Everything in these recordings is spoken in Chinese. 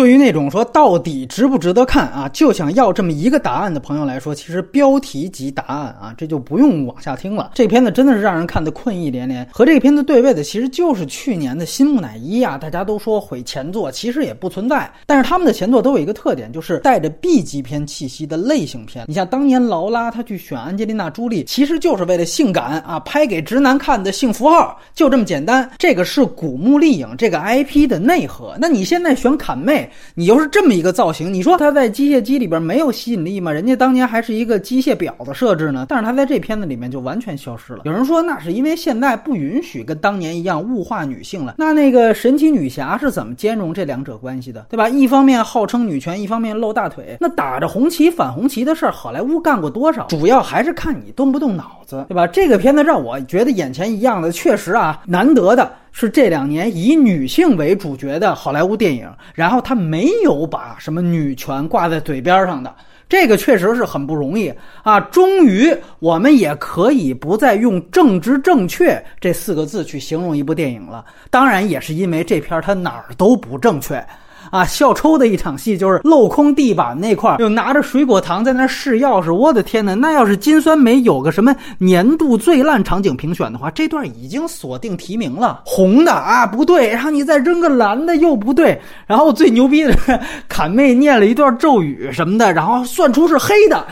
对于那种说到底值不值得看啊，就想要这么一个答案的朋友来说，其实标题及答案啊，这就不用往下听了。这片子真的是让人看得困意连连。和这个片子对位的其实就是去年的新木乃伊啊，大家都说毁前作，其实也不存在。但是他们的前作都有一个特点，就是带着 B 级片气息的类型片。你像当年劳拉他去选安吉丽娜朱莉，其实就是为了性感啊，拍给直男看的性符号，就这么简单。这个是古墓丽影这个 IP 的内核。那你现在选坎妹，你又是这么一个造型，你说它在机械机里边没有吸引力吗？人家当年还是一个机械表的设置呢，但是它在这片子里面就完全消失了。有人说那是因为现在不允许跟当年一样物化女性了。那那个神奇女侠是怎么兼容这两者关系的，对吧？一方面号称女权，一方面露大腿，那打着红旗反红旗的事儿，好莱坞干过多少？主要还是看你动不动脑子，对吧？这个片子让我觉得眼前一亮的，确实啊，难得的。是这两年以女性为主角的好莱坞电影，然后他没有把什么女权挂在嘴边上的，这个确实是很不容易啊！终于，我们也可以不再用“政治正确”这四个字去形容一部电影了。当然，也是因为这片儿它哪儿都不正确。啊，笑抽的一场戏就是镂空地板那块儿，又拿着水果糖在那试钥匙。我的天哪，那要是金酸梅有个什么年度最烂场景评选的话，这段已经锁定提名了。红的啊，不对，然后你再扔个蓝的又不对，然后最牛逼的是侃妹念了一段咒语什么的，然后算出是黑的，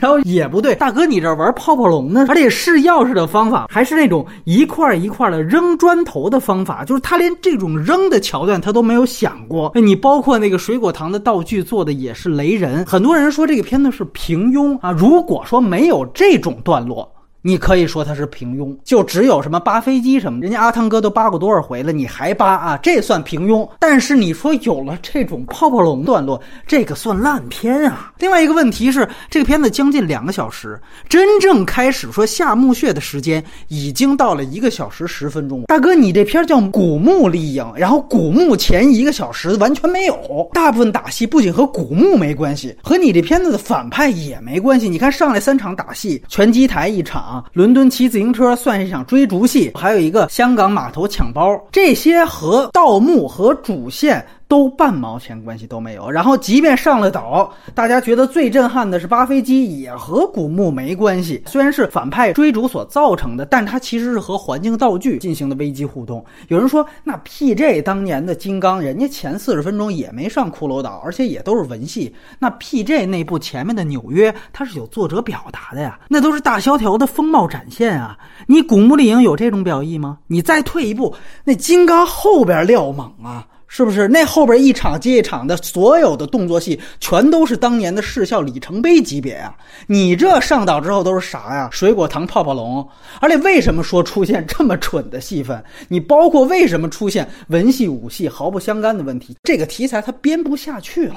然后也不对。大哥，你这玩泡泡龙呢？而且试钥匙的方法还是那种一块一块的扔砖头的方法，就是他连这种扔的桥段他都没有想过。你。包括那个水果糖的道具做的也是雷人，很多人说这个片子是平庸啊。如果说没有这种段落。你可以说它是平庸，就只有什么扒飞机什么，人家阿汤哥都扒过多少回了，你还扒啊？这算平庸。但是你说有了这种泡泡龙段落，这个算烂片啊。另外一个问题是，这个片子将近两个小时，真正开始说下墓穴的时间已经到了一个小时十分钟。大哥，你这片叫古墓丽影，然后古墓前一个小时完全没有，大部分打戏不仅和古墓没关系，和你这片子的反派也没关系。你看上来三场打戏，拳击台一场。伦敦骑自行车算是一场追逐戏，还有一个香港码头抢包，这些和盗墓和主线。都半毛钱关系都没有，然后即便上了岛，大家觉得最震撼的是扒飞机，也和古墓没关系。虽然是反派追逐所造成的，但它其实是和环境道具进行的危机互动。有人说，那 P.J. 当年的金刚，人家前四十分钟也没上骷髅岛，而且也都是文戏。那 P.J. 那部前面的纽约，它是有作者表达的呀，那都是大萧条的风貌展现啊。你古墓丽影有这种表意吗？你再退一步，那金刚后边料猛啊。是不是那后边一场接一场的所有的动作戏，全都是当年的视效里程碑级别啊？你这上岛之后都是啥呀？水果糖泡泡龙，而且为什么说出现这么蠢的戏份？你包括为什么出现文戏武戏毫不相干的问题？这个题材它编不下去了。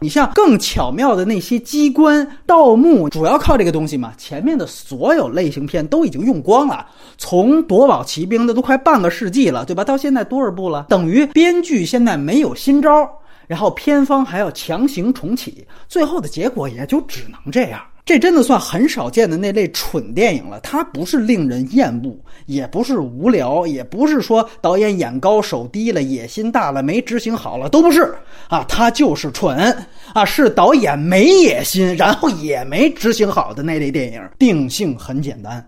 你像更巧妙的那些机关盗墓，主要靠这个东西嘛。前面的所有类型片都已经用光了，从夺宝奇兵的都快半个世纪了，对吧？到现在多少部了？等于编剧现在没有新招，然后片方还要强行重启，最后的结果也就只能这样。这真的算很少见的那类蠢电影了。它不是令人厌恶，也不是无聊，也不是说导演眼高手低了、野心大了、没执行好了，都不是啊。它就是蠢啊，是导演没野心，然后也没执行好的那类电影。定性很简单。